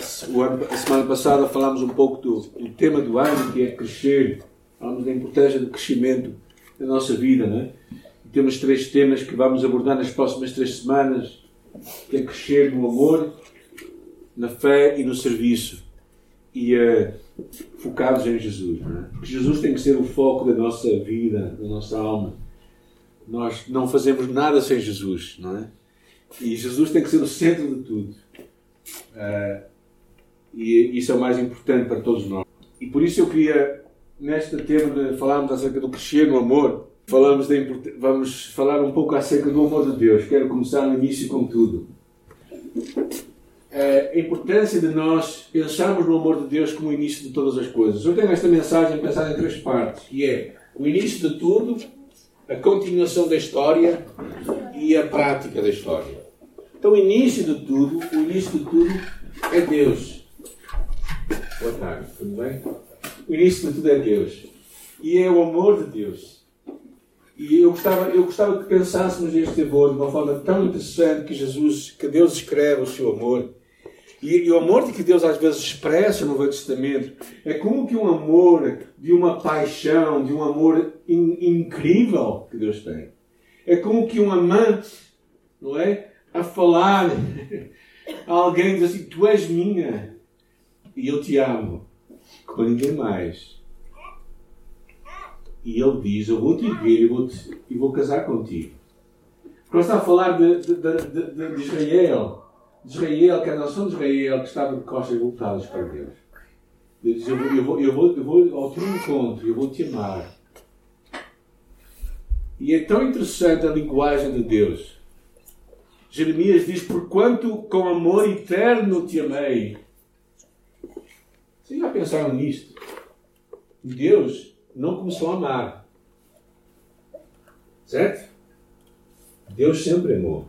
a semana passada falámos um pouco do, do, tema do ano, que é crescer. Falámos da importância do crescimento na nossa vida, não é? E temos três temas que vamos abordar nas próximas três semanas, que é crescer no amor, na fé e no serviço. E uh, focados em Jesus, não é? Porque Jesus tem que ser o foco da nossa vida, da nossa alma. Nós não fazemos nada sem Jesus, não é? E Jesus tem que ser o centro de tudo. Uh, e isso é o mais importante para todos nós. E por isso eu queria, neste tema de falarmos acerca do crescer no amor, falamos de, vamos falar um pouco acerca do amor de Deus. Quero começar no início com tudo. Uh, a importância de nós pensarmos no amor de Deus como o início de todas as coisas. Eu tenho esta mensagem pensada em três partes, que é o início de tudo, a continuação da história e a prática da história. Então, o início de tudo, o início de tudo é Deus. Boa tarde, tudo bem? O início de tudo é Deus. E é o amor de Deus. E eu gostava, eu gostava que pensássemos este amor de uma forma tão interessante que Jesus, que Deus escreve o seu amor. E, e, o amor que Deus às vezes expressa no Velho Testamento é como que um amor de uma paixão, de um amor in, incrível que Deus tem. É como que um amante, não é? a falar a alguém diz assim: Tu és minha e eu te amo, como ninguém mais. E ele diz: Eu vou te ver e vou, -te, e vou casar contigo. Ele está a falar de, de, de, de, Israel, de Israel, que é a nação de Israel que estava de costas voltadas para Deus. Ele diz: eu vou, eu, vou, eu, vou, eu vou ao teu encontro, eu vou te amar. E é tão interessante a linguagem de Deus. Jeremias diz: Porquanto com amor eterno te amei. Vocês já pensaram nisto? Deus não começou a amar. Certo? Deus sempre amou.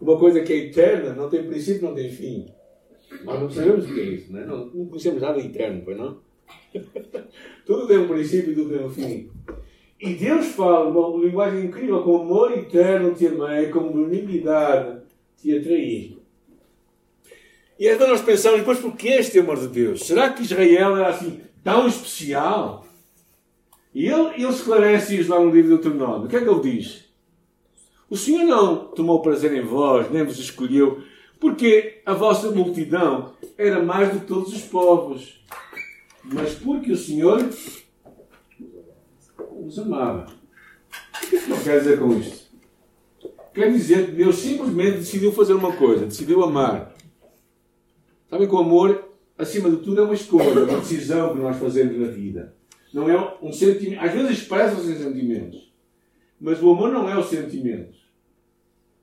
Uma coisa que é eterna não tem princípio, não tem fim. Nós não sabemos o que é isso, não, é? não, não conhecemos nada eterno, pois não? tudo tem um princípio e tudo tem um fim. E Deus fala uma linguagem incrível, com amor eterno te amei, com benignidade te atraí. E então nós pensamos, depois porquê este amor de Deus? Será que Israel era assim tão especial? E ele, ele esclarece isso lá no livro do Deuteronômio. O que é que ele diz? O Senhor não tomou prazer em vós, nem vos escolheu, porque a vossa multidão era mais do que todos os povos. Mas porque o Senhor os amava. O que Deus quer dizer com isto? Quer dizer que Deus simplesmente decidiu fazer uma coisa, decidiu amar. Sabem que o amor, acima de tudo, é uma escolha, uma decisão que nós fazemos na vida. Não é um sentimento. Às vezes expressam-se sentimentos. Mas o amor não é os sentimentos.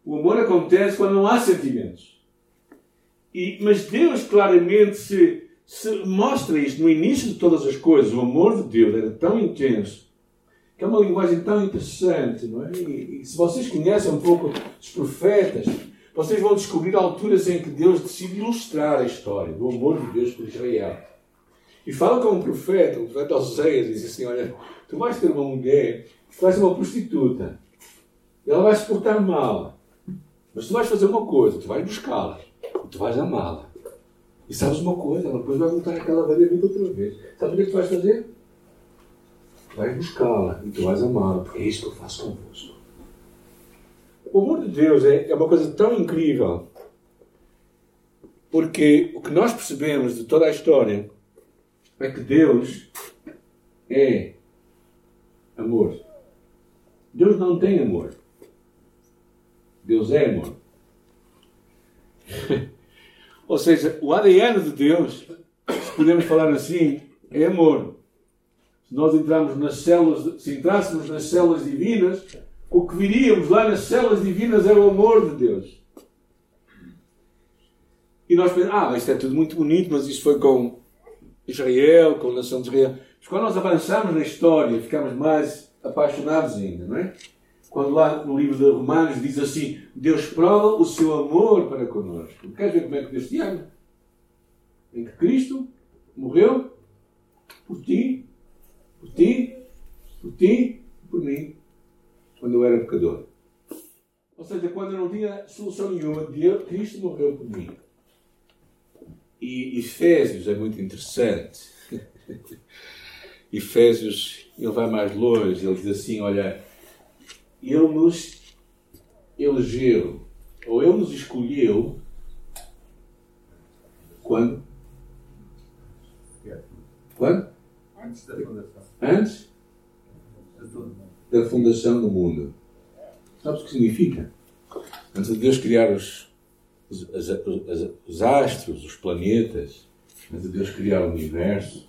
O amor acontece quando não há sentimentos. E, mas Deus claramente se, se mostra isto no início de todas as coisas. O amor de Deus era tão intenso que é uma linguagem tão interessante, não é? E, e, se vocês conhecem um pouco dos profetas, vocês vão descobrir alturas em que Deus decide ilustrar a história do amor de Deus por Israel. E fala com um profeta, o profeta Oséias, diz assim: Olha, tu vais ter uma mulher que ser uma prostituta. Ela vai se portar mal. Mas tu vais fazer uma coisa, tu vais buscá-la. E tu vais amá-la. E sabes uma coisa, ela depois vai voltar àquela velha vida outra vez. Sabe o que, é tu vais fazer? vais buscá-la e tu vais amá-la, porque é isso que eu faço convosco. O amor de Deus é, é uma coisa tão incrível, porque o que nós percebemos de toda a história é que Deus é amor. Deus não tem amor. Deus é amor. Ou seja, o ADN de Deus, se podemos falar assim, é amor se nós entrarmos nas células, se entrássemos nas células divinas, o que viríamos lá nas células divinas era o amor de Deus. E nós pensamos, ah, isto é tudo muito bonito, mas isso foi com Israel, com a nação de Israel. Mas quando nós avançamos na história, ficamos mais apaixonados ainda, não é? Quando lá no livro de Romanos diz assim: Deus prova o seu amor para connosco. Queres ver como é que Deus te ama? Em que Cristo morreu por ti por ti, por ti, por mim, quando eu era pecador. Ou seja, quando eu não tinha solução nenhuma, Deus, Cristo morreu por mim. E Efésios é muito interessante. Efésios, ele vai mais longe, ele diz assim: olha, ele nos elegeu, ou ele nos escolheu, quando? Quando? Antes da fundação. Antes da fundação do mundo. Sabes o que significa? Antes de Deus criar os, os, os, os astros, os planetas, antes de Deus criar o universo,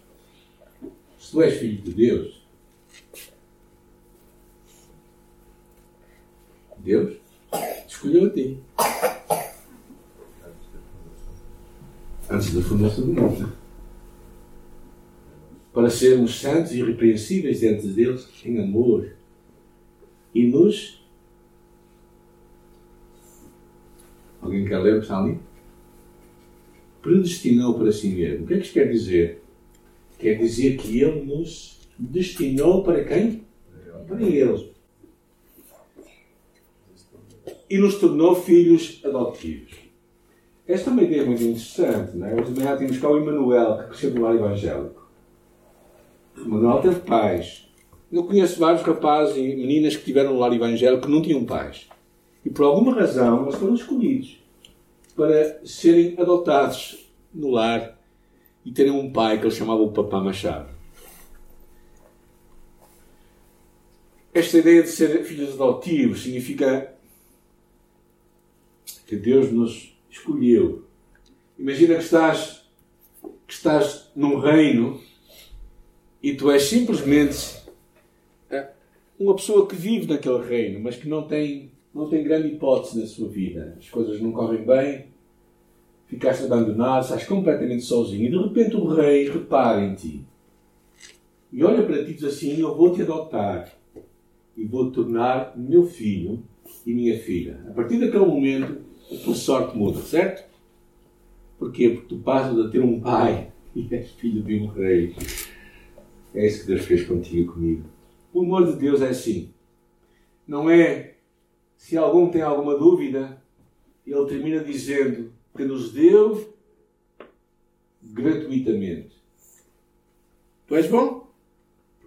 se tu és filho de Deus, Deus escolheu a ti. Antes da fundação do mundo. Para sermos santos e irrepreensíveis diante deles em amor. E nos. Alguém quer ler o psalmo? Predestinou para si mesmo. O que é que isto quer dizer? Quer dizer que Ele nos destinou para quem? Para Ele e nos tornou filhos adotivos. Esta é uma ideia muito interessante. Não é? Hoje de manhã tínhamos cá o Emanuel, que cresceu no lar evangélico. Emanuel teve pais. Eu conheço vários rapazes e meninas que tiveram no lar evangélico que não tinham pais. E por alguma razão eles foram escolhidos para serem adotados no lar e terem um pai que eles chamavam o Papá Machado. Esta ideia de ser filhos adotivos significa que Deus nos escolheu. Imagina que estás, que estás num reino e tu és simplesmente uma pessoa que vive naquele reino, mas que não tem, não tem grande hipótese na sua vida. As coisas não correm bem, ficaste abandonado, estás completamente sozinho e de repente o rei repara em ti e olha para ti e diz assim: Eu vou te adotar e vou te tornar meu filho e minha filha. A partir daquele momento, a tua sorte muda, certo? Porquê? Porque tu passas a ter um pai e és filho de um rei. É isso que Deus fez contigo e comigo. O amor de Deus é assim. Não é se algum tem alguma dúvida, ele termina dizendo que nos deu gratuitamente. Tu és bom?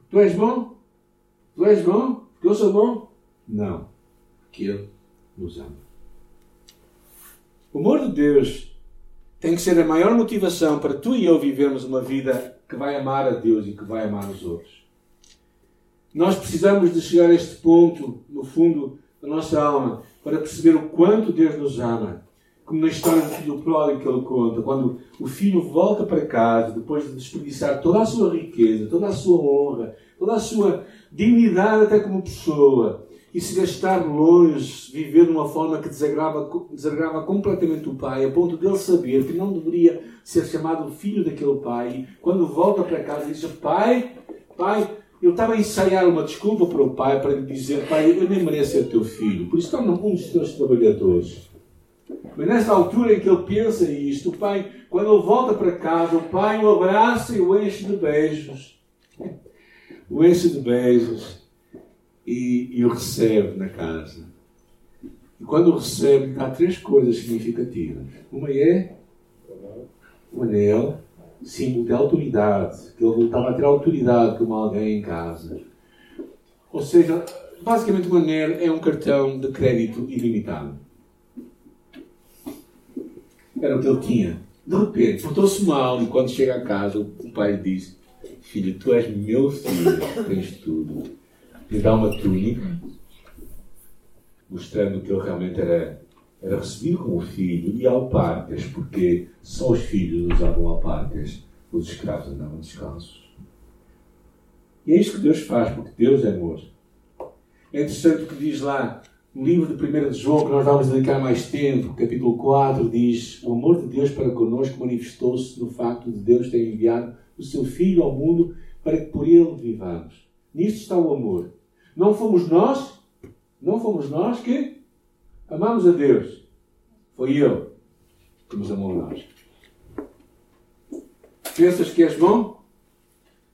Tu és bom? Tu és bom? Porque eu sou bom? Não. Porque Ele nos ama. O amor de Deus tem que ser a maior motivação para tu e eu vivermos uma vida que vai amar a Deus e que vai amar os outros. Nós precisamos de chegar a este ponto, no fundo da nossa alma, para perceber o quanto Deus nos ama. Como na história do filho pródigo que ele conta, quando o filho volta para casa, depois de desperdiçar toda a sua riqueza, toda a sua honra, toda a sua dignidade até como pessoa, e se gastar longe, viver de uma forma que desagrava, desagrava completamente o pai, a ponto de ele saber que não deveria ser chamado filho daquele pai, quando volta para casa diz: Pai, pai, eu estava a ensaiar uma desculpa para o pai, para lhe dizer: Pai, eu nem mereço ser teu filho, por isso torna um dos teus trabalhadores. Mas nessa altura em que ele pensa isto, o pai, quando ele volta para casa, o pai o abraça e o enche de beijos. O enche de beijos e, e o recebe na casa. E quando o recebe, há três coisas significativas. Uma é o anel, símbolo de autoridade, que ele voltava a ter autoridade como alguém em casa. Ou seja, basicamente o anel é um cartão de crédito ilimitado. Era o que ele tinha. De repente, portou-se mal e quando chega a casa, o pai lhe diz: Filho, tu és meu filho, tens tudo lhe dá uma túnica, mostrando que ele realmente era, era recebido como filho, e alparcas, porque só os filhos usavam alparcas, os escravos andavam descalços. E é isto que Deus faz, porque Deus é amor. É interessante o que diz lá no livro de 1 de João, que nós vamos dedicar mais tempo, capítulo 4, diz: O amor de Deus para connosco manifestou-se no facto de Deus ter enviado o seu Filho ao mundo para que por ele vivamos. Nisto está o amor. Não fomos nós, não fomos nós que amamos a Deus. Foi Ele que nos amou a nós. Pensas que és bom?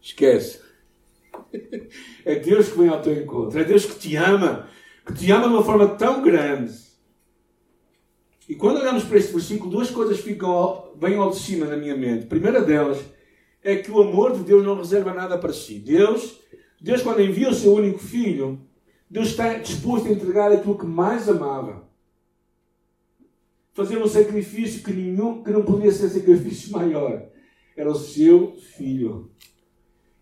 Esquece. É Deus que vem ao teu encontro. É Deus que te ama. que te ama de uma forma tão grande. E quando olhamos para este versículo, duas coisas ficam bem ao de cima na minha mente. A primeira delas é que o amor de Deus não reserva nada para si. Deus, Deus quando envia o seu único filho, Deus está disposto a entregar aquilo que mais amava. Fazer um sacrifício que, nenhum, que não podia ser sacrifício maior. Era o seu filho.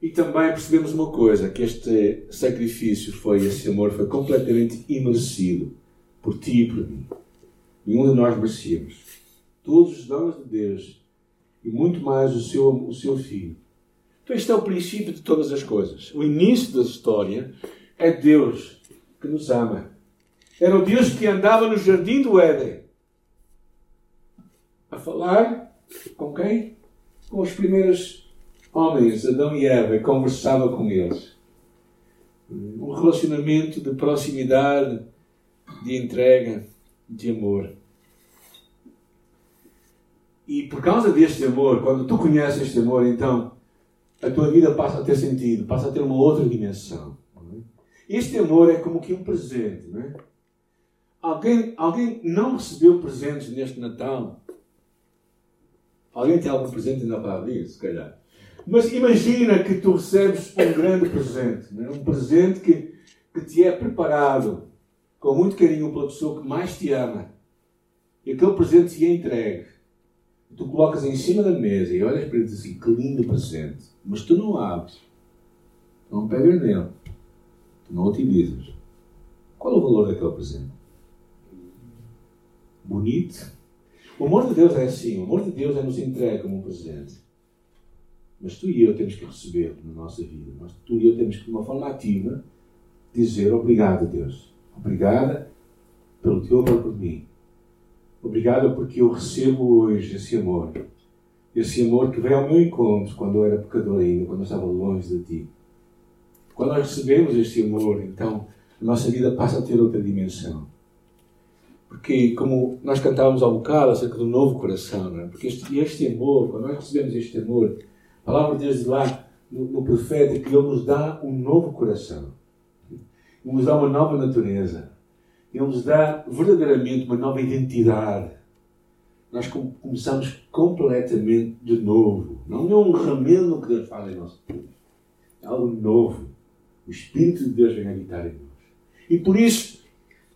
E também percebemos uma coisa, que este sacrifício foi, esse amor foi completamente imerecido por ti e por mim. Nenhum de nós merecíamos. Todos os dons de Deus e muito mais o seu, o seu filho. Então este é o princípio de todas as coisas. O início da história é Deus que nos ama. Era o Deus que andava no jardim do Éden a falar com quem? Com os primeiros homens, Adão e Eva, e conversava com eles. Um relacionamento de proximidade, de entrega, de amor. E por causa deste amor, quando tu conheces este amor, então a tua vida passa a ter sentido, passa a ter uma outra dimensão. É? Este amor é como que um presente. Não é? alguém, alguém não recebeu presentes neste Natal? Alguém tem algum presente ainda para abrir, se calhar? Mas imagina que tu recebes um grande presente, né? um presente que, que te é preparado com muito carinho pela pessoa que mais te ama. E aquele presente te é entregue. Tu colocas em cima da mesa e olhas para ele e dizes assim: que lindo presente. Mas tu não abres. Não pegas nele. Não utilizas. Qual é o valor daquele presente? Bonito. O amor de Deus é assim. O amor de Deus é nos entregue como um presente. Mas tu e eu temos que receber na nossa vida. Mas tu e eu temos que, de uma forma ativa, dizer obrigado, Deus. Obrigada pelo teu amor por mim. Obrigado porque eu recebo hoje esse amor. Esse amor que veio ao meu encontro quando eu era pecador ainda, quando eu estava longe de ti. Quando nós recebemos este amor, então a nossa vida passa a ter outra dimensão. Porque, como nós cantávamos ao bocado acerca do novo coração, não é? porque este, este amor, quando nós recebemos este amor, a palavra de Deus diz lá no, no profeta que Ele nos dá um novo coração, Ele nos dá uma nova natureza, Ele nos dá verdadeiramente uma nova identidade. Nós começamos completamente de novo. Não é um remendo que Deus faz em vida. É algo novo. O Espírito de Deus vem habitar em nós. E por isso,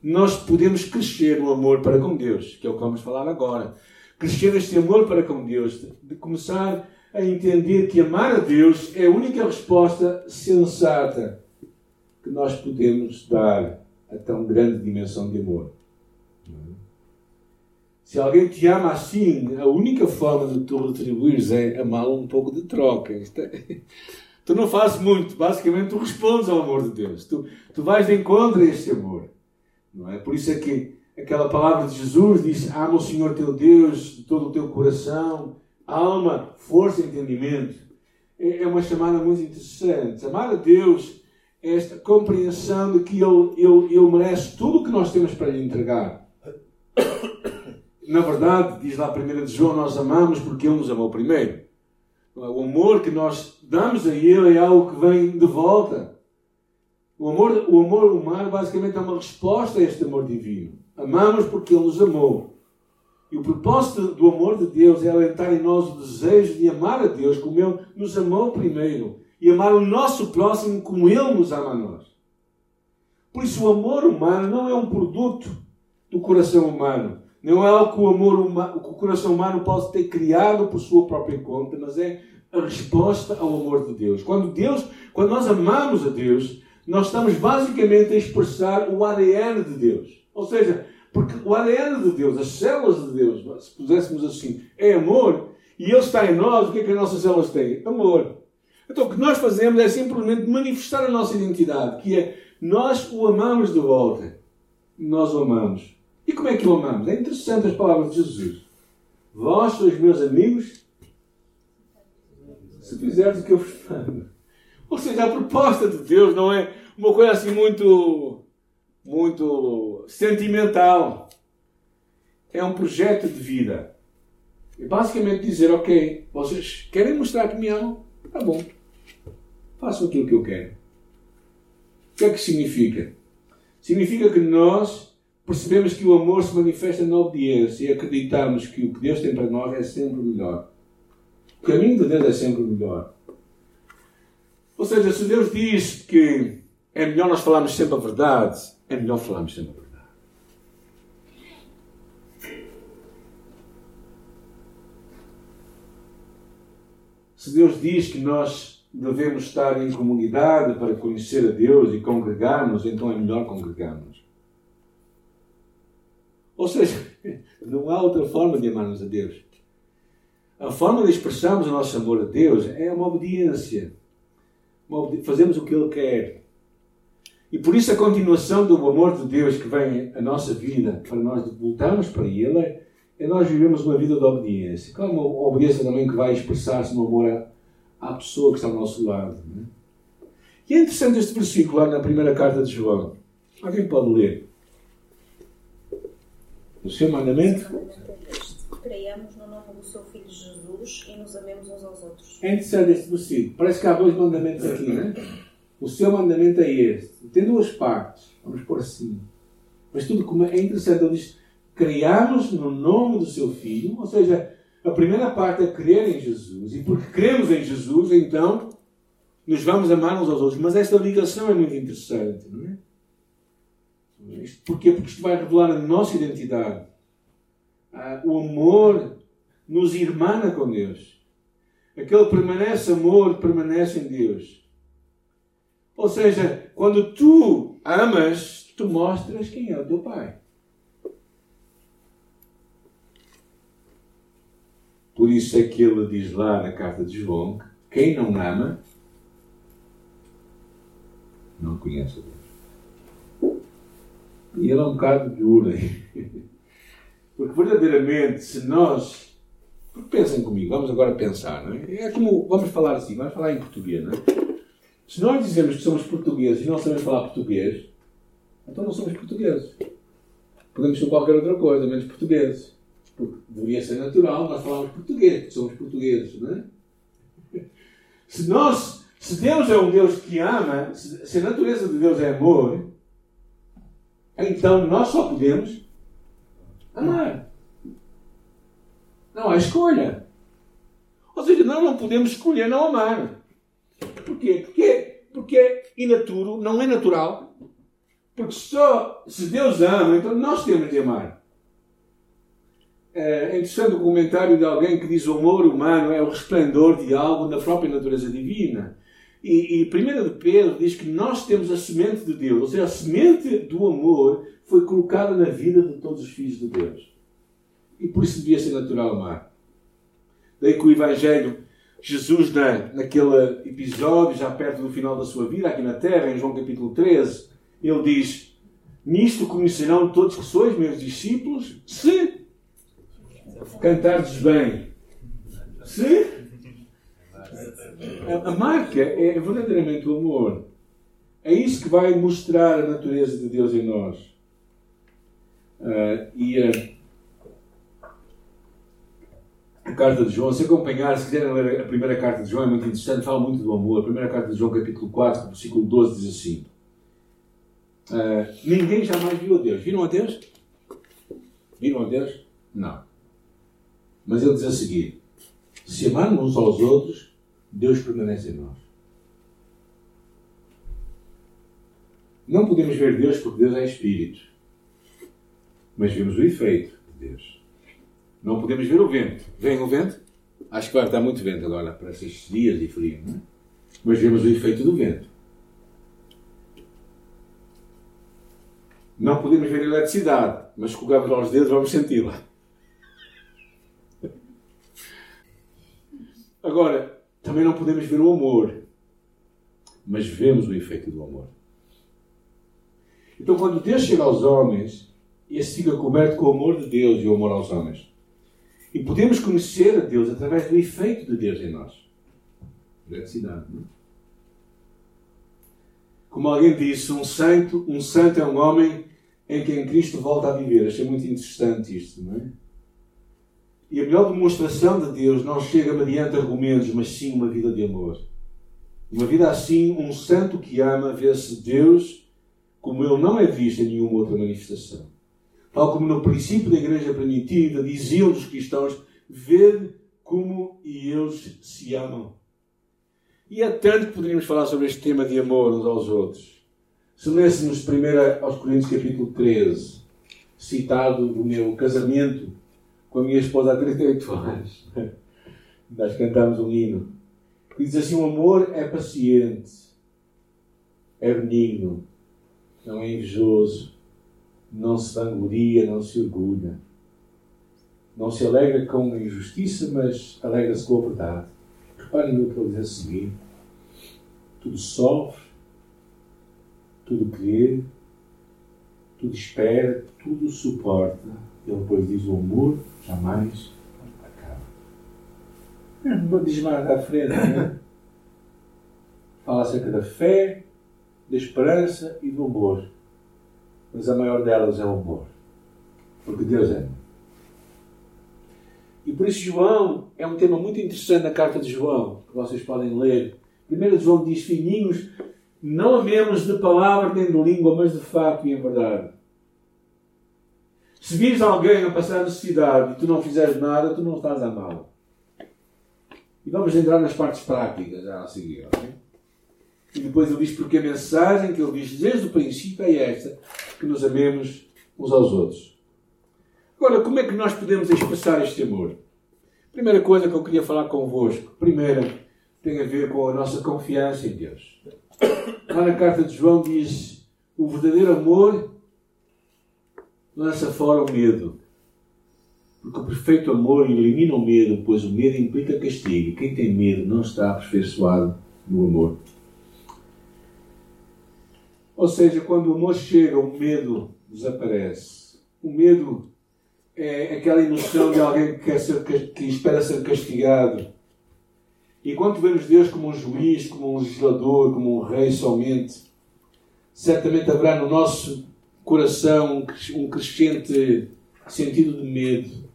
nós podemos crescer no amor para com Deus, que é o que vamos falar agora. Crescer neste amor para com Deus, de começar a entender que amar a Deus é a única resposta sensata que nós podemos dar a tão grande dimensão de amor. Se alguém te ama assim, a única forma de tu retribuires é amá-lo um pouco de troca. É... Tu não fazes muito, basicamente tu respondes ao amor de Deus. Tu, tu vais de encontro a este amor. Não é? Por isso é que aquela palavra de Jesus diz: Ama o Senhor teu Deus de todo o teu coração, alma, força e entendimento. É, é uma chamada muito interessante. Amar a Deus é esta compreensão de que Ele, Ele, Ele merece tudo o que nós temos para lhe entregar. Na verdade, diz lá a primeira de João, nós amamos porque Ele nos amou primeiro. O amor que nós damos a Ele é algo que vem de volta. O amor, o amor humano basicamente é uma resposta a este amor divino. Amamos porque Ele nos amou. E o propósito do amor de Deus é alentar em nós o desejo de amar a Deus como Ele nos amou primeiro e amar o nosso próximo como Ele nos ama a nós. Por isso, o amor humano não é um produto do coração humano. Não é algo que o, amor humano, que o coração humano possa ter criado por sua própria conta, mas é a resposta ao amor de Deus. Quando Deus, quando nós amamos a Deus, nós estamos basicamente a expressar o ADN de Deus. Ou seja, porque o ADN de Deus, as células de Deus, se puséssemos assim, é amor, e Ele está em nós, o que é que as nossas células têm? Amor. Então o que nós fazemos é simplesmente manifestar a nossa identidade, que é nós o amamos de volta. Nós o amamos. E como é que o amamos? É interessante as palavras de Jesus. Vós sois meus amigos se fizerdes o que eu vos mando. Ou seja, a proposta de Deus não é uma coisa assim muito muito sentimental. É um projeto de vida. É basicamente dizer, ok, vocês querem mostrar que me amam? Tá bom. Façam aquilo que eu quero. O que é que significa? Significa que nós percebemos que o amor se manifesta na obediência e acreditamos que o que Deus tem para nós é sempre melhor. O caminho de Deus é sempre melhor. Ou seja, se Deus diz que é melhor nós falarmos sempre a verdade, é melhor falarmos sempre a verdade. Se Deus diz que nós devemos estar em comunidade para conhecer a Deus e congregarmos, então é melhor congregarmos. Ou seja, não há outra forma de amarmos a Deus. A forma de expressarmos o nosso amor a Deus é uma obediência. Fazemos o que Ele quer. E por isso a continuação do amor de Deus que vem à nossa vida, para nós voltarmos para Ele, é nós vivemos uma vida de obediência. Claro, uma obediência também que vai expressar-se no amor à, à, pessoa que está ao nosso lado. Né? E é interessante este versículo lá na primeira carta de João. Alguém pode ler? O seu mandamento? Creiamos no nome do seu Filho Jesus e nos amemos uns aos outros. É interessante este versículo. Parece que há dois mandamentos aqui, né? O seu mandamento é este. Tem duas partes. Vamos pôr assim. Mas tudo como é interessante. Ele diz criamos no nome do seu Filho, ou seja, a primeira parte é crer em Jesus. E porque cremos em Jesus, então nos vamos amar uns aos outros. Mas esta ligação é muito interessante, não é? Porquê? Porque isto vai revelar a nossa identidade. Ah, o amor nos irmana com Deus. Aquele que permanece amor, permanece em Deus. Ou seja, quando tu amas, tu mostras quem é o teu Pai. Por isso é que ele diz lá na carta de João que quem não ama não conhece a Deus. E ele é um bocado duro. Porque verdadeiramente, se nós. Porque pensem comigo, vamos agora pensar, não é? É como. Vamos falar assim, vamos falar em português, não é? Se nós dizemos que somos portugueses e não sabemos falar português, então não somos portugueses. Podemos ser qualquer outra coisa, menos portugueses. Porque deveria ser natural nós falarmos português, porque somos portugueses, não é? Se nós, se Deus é um Deus que ama, se a natureza de Deus é amor, então nós só podemos amar. Não há escolha. Ou seja, nós não podemos escolher não amar. Porquê? Porque, porque é inaturo, não é natural. Porque só se Deus ama, então nós temos de amar. É interessante o comentário de alguém que diz o amor humano é o resplendor de algo na própria natureza divina. E, e 1 de Pedro diz que nós temos a semente de Deus, ou seja, a semente do amor foi colocada na vida de todos os filhos de Deus. E por isso devia ser natural amar. Daí que o Evangelho, Jesus, na, naquele episódio, já perto do final da sua vida, aqui na terra, em João capítulo 13, ele diz: Nisto conhecerão todos que sois meus discípulos, se cantardes bem. Se a marca é verdadeiramente o amor. É isso que vai mostrar a natureza de Deus em nós. Uh, e uh, a carta de João, se acompanhar, se quiserem ler a primeira carta de João, é muito interessante, fala muito do amor. A primeira carta de João, capítulo 4, versículo 12, diz assim: uh, Ninguém jamais viu a Deus. Viram a Deus? Viram a Deus? Não. Mas ele diz a seguir: se amarmos uns aos outros, Deus permanece em nós. Não podemos ver Deus porque Deus é Espírito. Mas vemos o efeito de Deus. Não podemos ver o vento. Vem o vento? Acho que vai estar muito vento agora para esses dias de frio, não é? Mas vemos o efeito do vento. Não podemos ver a eletricidade, mas colgamos aos dedos vamos senti-la. Agora, também não podemos ver o amor, mas vemos o efeito do amor. Então, quando Deus chega aos homens, esse fica coberto com o amor de Deus e o amor aos homens. E podemos conhecer a Deus através do efeito de Deus em nós. Graticidade, é? Como alguém disse, um santo, um santo é um homem em quem Cristo volta a viver. Achei muito interessante isto, não é? E a melhor demonstração de Deus não chega mediante argumentos, mas sim uma vida de amor. Uma vida assim, um santo que ama, vê-se Deus como ele não é visto em nenhuma outra manifestação. Tal como no princípio da igreja primitiva diziam os cristãos, ver como eles se amam. E é tanto que poderíamos falar sobre este tema de amor uns aos outros. Se lêssemos primeiro aos Coríntios capítulo 13, citado do meu casamento com a minha esposa há 38 anos, nós cantamos um hino, que diz assim, o amor é paciente, é benigno, não é invejoso, não se vangloria, não se orgulha, não se alegra com a injustiça, mas alegra-se com a verdade. Reparem no que ele diz a seguir tudo sofre, tudo crê, tudo espera, tudo suporta. Ele depois diz: o amor jamais acaba. Não diz mais à frente, né? Fala acerca da fé, da esperança e do amor. Mas a maior delas é o amor. Porque Deus é. E por isso, João é um tema muito interessante na carta de João, que vocês podem ler 1 João diz: Filhinhos, não amemos de palavra nem de língua, mas de fato e em verdade. Se vires alguém a passar necessidade e tu não fizeres nada, tu não estás a mal. E vamos entrar nas partes práticas já a seguir. Okay? E depois ele diz porque a mensagem que ele diz desde o princípio é esta: que nos amemos uns aos outros. Agora, como é que nós podemos expressar este amor? Primeira coisa que eu queria falar convosco. Primeira, tem a ver com a nossa confiança em Deus. Lá na carta de João diz: o verdadeiro amor lança fora o medo. Porque o perfeito amor elimina o medo, pois o medo implica castigo. E quem tem medo não está aperfeiçoado no amor. Ou seja, quando o amor chega, o medo desaparece. O medo é aquela emoção de alguém que, ser, que espera ser castigado Enquanto vemos Deus como um juiz, como um legislador, como um rei somente, certamente haverá no nosso coração um crescente sentido de medo.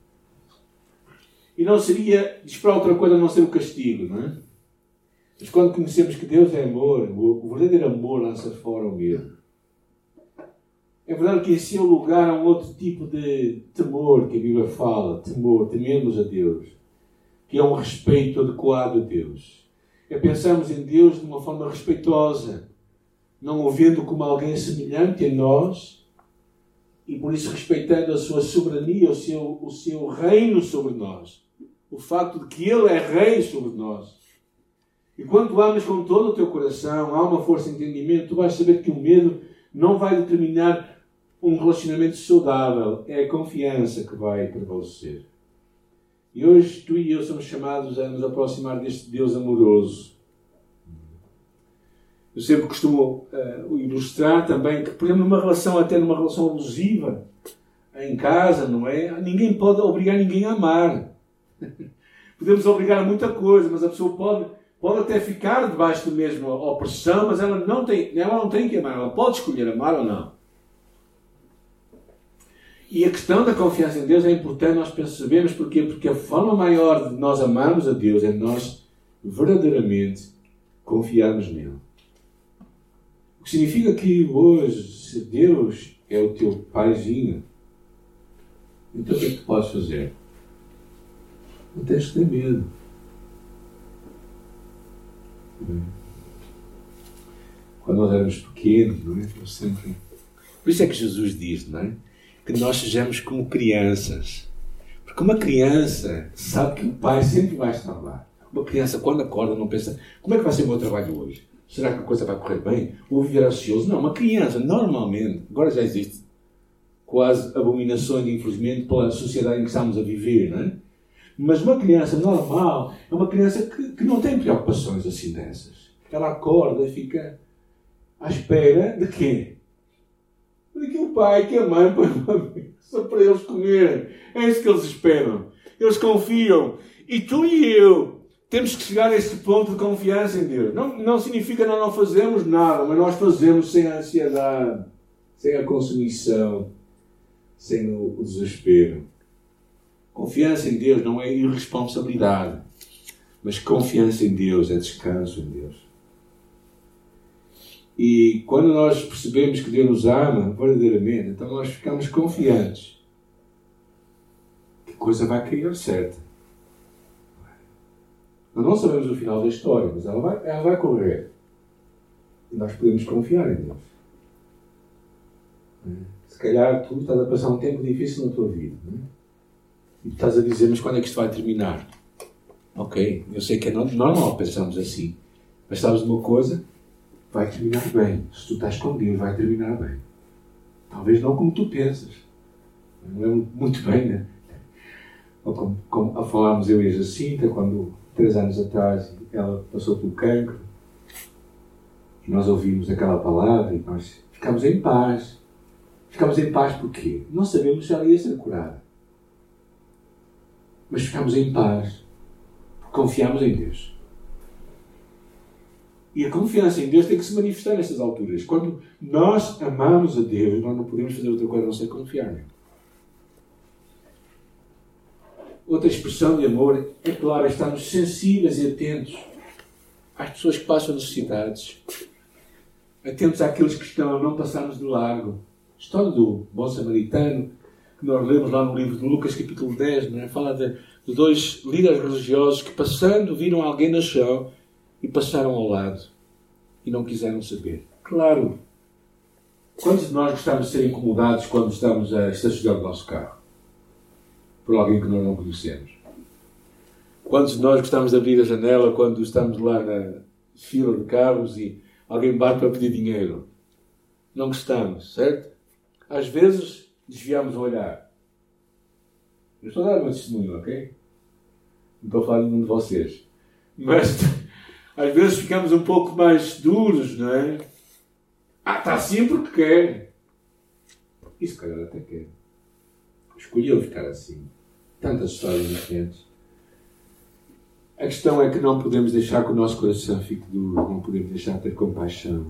E não seria esperar outra coisa a não ser o castigo, não é? Mas quando conhecemos que Deus é amor, o verdadeiro amor lança fora o medo. É verdade que esse é o lugar a um outro tipo de temor que a Bíblia fala, temor, tememos a Deus que é um respeito adequado a Deus. É pensarmos em Deus de uma forma respeitosa, não o vendo como alguém semelhante a nós e por isso respeitando a sua soberania, o seu, o seu reino sobre nós. O facto de que Ele é rei sobre nós. E quando tu amas com todo o teu coração, há uma força de entendimento, tu vais saber que o medo não vai determinar um relacionamento saudável. É a confiança que vai prevalecer. E hoje tu e eu somos chamados a nos aproximar deste Deus amoroso. Eu sempre costumo uh, ilustrar também que, por exemplo, numa relação, até numa relação abusiva, em casa, não é? Ninguém pode obrigar ninguém a amar. Podemos obrigar a muita coisa, mas a pessoa pode, pode até ficar debaixo da mesma opressão, mas ela não, tem, ela não tem que amar. Ela pode escolher amar ou não. E a questão da confiança em Deus é importante nós percebermos porquê? Porque a forma maior de nós amarmos a Deus é nós verdadeiramente confiarmos nele. Que significa que hoje, se Deus é o teu paizinho, então o que é que tu podes fazer? Não tens que ter medo. Quando nós éramos pequenos, não é? Eu sempre. Por isso é que Jesus diz, não é? que nós sejamos como crianças. Porque uma criança sabe que o pai sempre vai estar lá. Uma criança, quando acorda, não pensa: como é que vai ser o meu trabalho hoje? Será que a coisa vai correr bem? Vou viver ansioso? Não, uma criança, normalmente, agora já existe quase abominações, infelizmente, pela sociedade em que estamos a viver, não é? Mas uma criança normal é uma criança que, que não tem preocupações assim dessas. Ela acorda e fica à espera de quê? que o pai, que a mãe põe uma mesa para eles comerem. É isso que eles esperam. Eles confiam. E tu e eu temos que chegar a esse ponto de confiança em Deus. Não, não significa nós não fazemos nada, mas nós fazemos sem a ansiedade, sem a consumição, sem o, o desespero. Confiança em Deus não é irresponsabilidade, mas confiança em Deus é descanso em Deus. E quando nós percebemos que Deus nos ama verdadeiramente, então nós ficamos confiantes que a coisa vai cair certa. Nós não sabemos o final da história, mas ela vai, ela vai correr. E nós podemos confiar em Deus. Se calhar tu estás a passar um tempo difícil na tua vida. É? E estás a dizer, mas quando é que isto vai terminar? Ok, eu sei que é normal pensarmos assim. Mas sabes uma coisa? Vai terminar bem. Se tu estás com Deus, vai terminar bem. Talvez não como tu pensas. Não é muito bem, né? Ou como, como a falámos eu e a Jacinta, quando, três anos atrás, ela passou pelo cancro. E nós ouvimos aquela palavra e nós ficamos em paz. Ficamos em paz porquê? Não sabemos se ela ia ser curada. Mas ficamos em paz. Porque confiamos em Deus. E a confiança em Deus tem que se manifestar nestas alturas. Quando nós amamos a Deus, nós não podemos fazer outra coisa a não ser confiar nele. Outra expressão de amor é, claro, estarmos sensíveis e atentos às pessoas que passam necessidades, atentos àqueles que estão a não passarmos de largo. História do bom samaritano, que nós lemos lá no livro de Lucas, capítulo 10, não é? fala de, de dois líderes religiosos que, passando, viram alguém no chão e passaram ao lado e não quiseram saber. Claro, quantos de nós gostamos de ser incomodados quando estamos a estacionar o nosso carro? Por alguém que nós não conhecemos. Quantos de nós gostamos de abrir a janela quando estamos lá na fila de carros e alguém bate para pedir dinheiro? Não gostamos, certo? Às vezes desviamos o olhar. Eu estou a dar uma testemunho, ok? Não estou a falar de nenhum de vocês. Mas às vezes ficamos um pouco mais duros, não é? Ah, está assim porque quer. Se calhar até quer. Escolheu ficar assim. Tantas histórias diferentes. A questão é que não podemos deixar que o nosso coração fique duro, não podemos deixar de ter compaixão.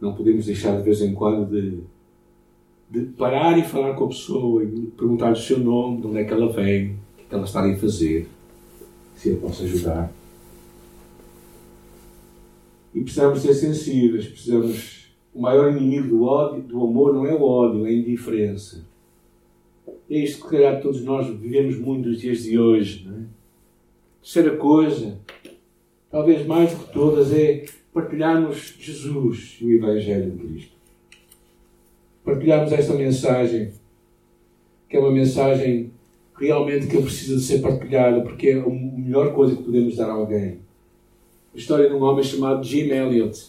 Não podemos deixar de vez em quando de, de parar e falar com a pessoa e perguntar o seu nome, de onde é que ela vem, o que, é que ela está a fazer, se eu posso ajudar. E precisamos ser sensíveis, precisamos. O maior inimigo do ódio, do amor, não é o ódio, é a indiferença. É isto que, calhar, todos nós vivemos muito nos dias de hoje. Não é? Terceira coisa, talvez mais do que todas, é partilharmos Jesus e o Evangelho de Cristo. Partilharmos esta mensagem, que é uma mensagem realmente que precisa de ser partilhada, porque é a melhor coisa que podemos dar a alguém a história de um homem chamado Jim Elliot,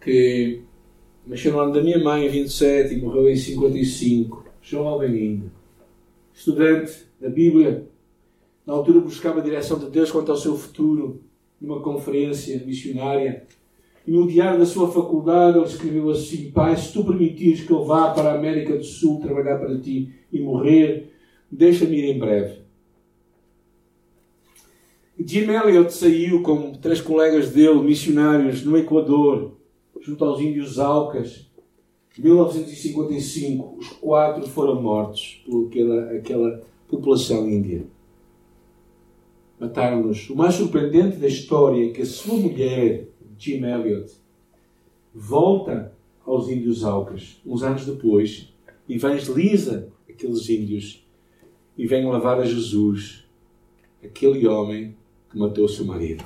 que nasceu no ano da minha mãe, em 27, e morreu em 55, jovem ainda. Estudante da Bíblia, na altura buscava a direção de Deus quanto ao seu futuro, numa conferência missionária. E no diário da sua faculdade ele escreveu assim: Pai, se tu permitires que eu vá para a América do Sul trabalhar para ti e morrer, deixa-me ir em breve. Jim Elliot saiu com três colegas dele, missionários, no Equador, junto aos índios Alcas. Em 1955, os quatro foram mortos por aquela, aquela população índia. Mataram-nos. O mais surpreendente da história é que a sua mulher, Jim Elliot, volta aos índios Alcas, uns anos depois, evangeliza aqueles índios e vem levar a Jesus, aquele homem que matou seu marido.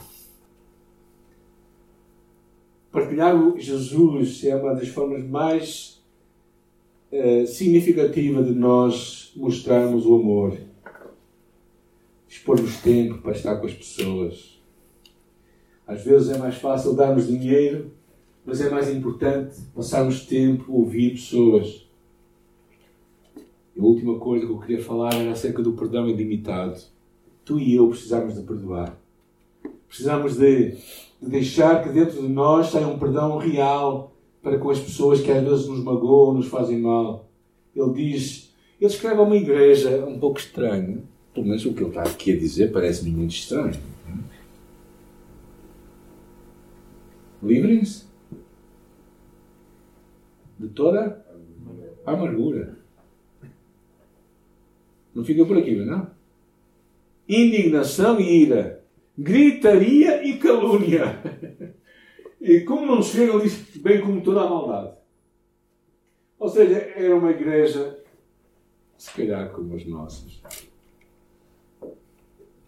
Partilhar Jesus é uma das formas mais uh, significativas de nós mostrarmos o amor. Expormos tempo para estar com as pessoas. Às vezes é mais fácil darmos dinheiro, mas é mais importante passarmos tempo a ouvir pessoas. A última coisa que eu queria falar era acerca do perdão ilimitado tu e eu precisamos de perdoar. Precisamos de, de deixar que dentro de nós saia um perdão real para com as pessoas que às vezes nos magoam, nos fazem mal. Ele diz, ele escreve a uma igreja um pouco estranho. Pelo menos o que ele está aqui a dizer parece-me muito estranho. Livrem-se de toda a amargura. Não fica por aqui, não? indignação e ira, gritaria e calúnia. E como não chega, ele diz bem como toda a maldade. Ou seja, era uma igreja, se calhar como as nossas,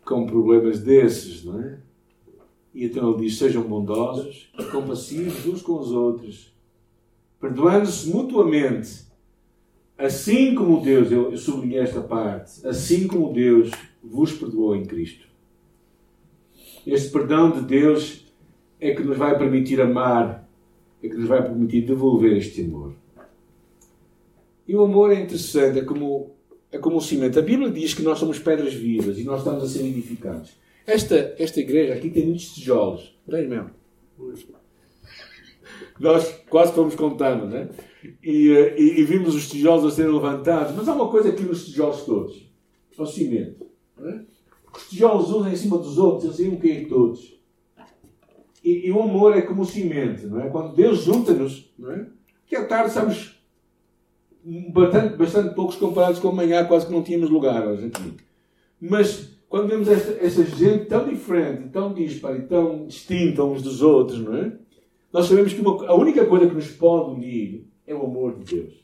com problemas desses, não é? E então ele diz: sejam bondosos e compassivos uns com os outros, perdoando-se mutuamente, assim como Deus, eu sublinhei esta parte, assim como Deus vos perdoou em Cristo. Este perdão de Deus é que nos vai permitir amar, é que nos vai permitir devolver este amor. E o amor é interessante, é como, é como o cimento. A Bíblia diz que nós somos pedras vivas e nós estamos a ser edificados. Esta, esta igreja aqui tem muitos tijolos. Três mesmo. Nós quase fomos contando, né? E, e, e, vimos os tijolos a serem levantados. Mas há uma coisa aqui nos tijolos todos: o cimento. Né? Os tijolos uns em cima dos outros, eles iam cair todos. E, e, o amor é como o cimento, não é? Quando Deus junta-nos, não é? Que à tarde estamos bastante, bastante poucos comparados com amanhã, quase que não tínhamos lugar hoje aqui. Mas quando vemos esta, essa gente tão diferente, tão dispara e tão distinta uns dos outros, não é? Nós sabemos que uma, a única coisa que nos pode unir é o amor de Deus.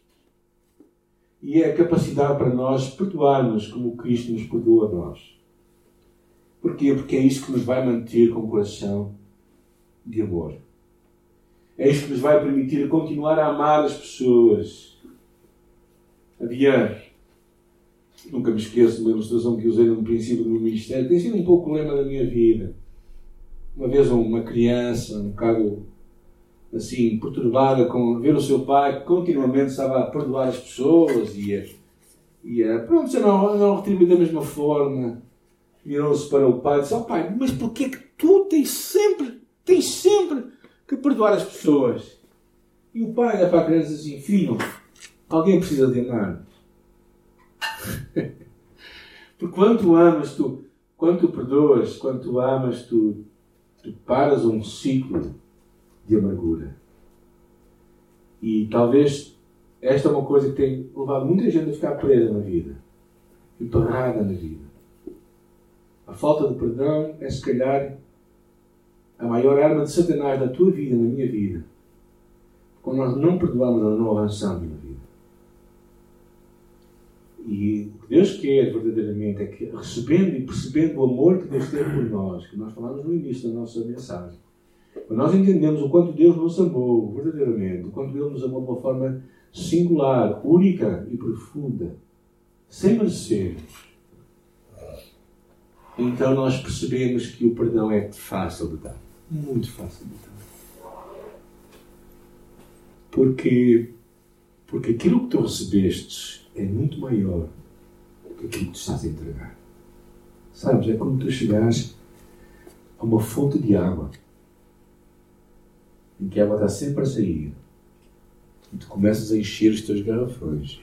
E é a capacidade para nós perdoarmos como Cristo nos perdoa a nós. Porquê? Porque é isso que nos vai manter com o coração de amor. É isto que nos vai permitir continuar a amar as pessoas. Adiante. Nunca me esqueço de uma ilustração que usei no princípio do meu ministério. Tem sido um pouco o lema da minha vida. Uma vez uma criança, um bocado assim, perturbada com ver o seu pai que continuamente estava a perdoar as pessoas e a, e a pronto, já não, não retribuir da mesma forma. Virou-se para o pai e disse: oh, pai, mas porquê que tu tens sempre Tens sempre que perdoar as pessoas. E o pai olha para a criança assim: Filho, alguém precisa de amar. Porque quando amas, tu, quando tu perdoas, quando tu amas, tu, tu paras um ciclo de amargura. E talvez esta é uma coisa que tem levado muita gente a ficar presa na vida, emparrada na vida. A falta de perdão é, se calhar, a maior arma de Satanás na tua vida, na minha vida. Quando nós não perdoamos, nós não avançamos na vida. E o que Deus quer verdadeiramente é que, recebendo e percebendo o amor que Deus tem por nós, que nós falamos no início da nossa mensagem, quando nós entendemos o quanto Deus nos amou verdadeiramente, o quanto Ele nos amou de uma forma singular, única e profunda, sem merecer, então nós percebemos que o perdão é fácil de dar muito fácil de entender. Porque, porque aquilo que tu recebeste é muito maior do que aquilo que tu estás a entregar. Sabes? É como tu chegares a uma fonte de água em que a água está sempre a sair e tu começas a encher os teus garrafões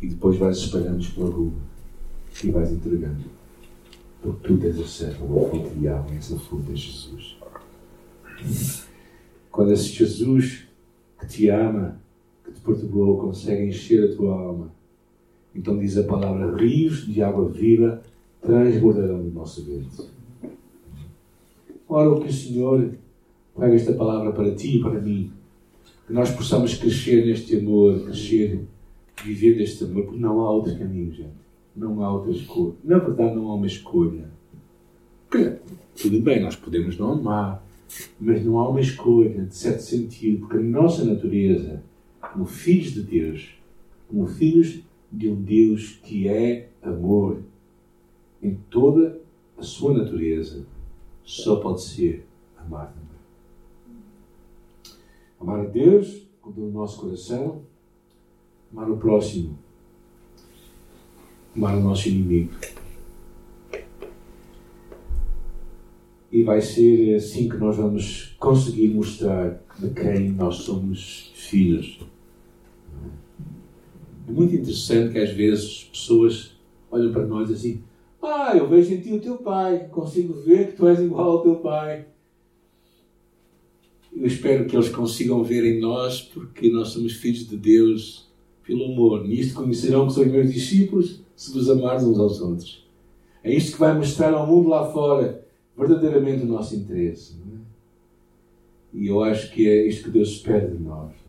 e depois vais espalhando-os pela rua e vais entregando. Porque tu tens acesso a uma fonte de água e essa fonte é Jesus. Quando esse Jesus que te ama, que te perdoou, consegue encher a tua alma, então diz a palavra: rios de água viva transbordarão do nosso ventre. Ora, o que o Senhor pega esta palavra para ti e para mim, que nós possamos crescer neste amor, crescer, viver deste amor, porque não há outro caminho, gente. Não há outra escolha. Na verdade, não há uma escolha. Tudo bem, nós podemos não amar, mas não há uma escolha, de certo sentido, porque a nossa natureza, como filhos de Deus, como filhos de um Deus que é amor, em toda a sua natureza, só pode ser amar também. Amar a Deus com todo o nosso coração, amar o próximo amar o nosso inimigo. E vai ser assim que nós vamos conseguir mostrar de quem nós somos filhos. É muito interessante que às vezes pessoas olham para nós assim: Ah, eu vejo em ti o teu pai, consigo ver que tu és igual ao teu pai. Eu espero que eles consigam ver em nós, porque nós somos filhos de Deus pelo amor. Nisto conhecerão que são meus discípulos se vos amarmos uns aos outros. É isto que vai mostrar ao mundo lá fora verdadeiramente o nosso interesse. É? E eu acho que é isto que Deus espera de nós.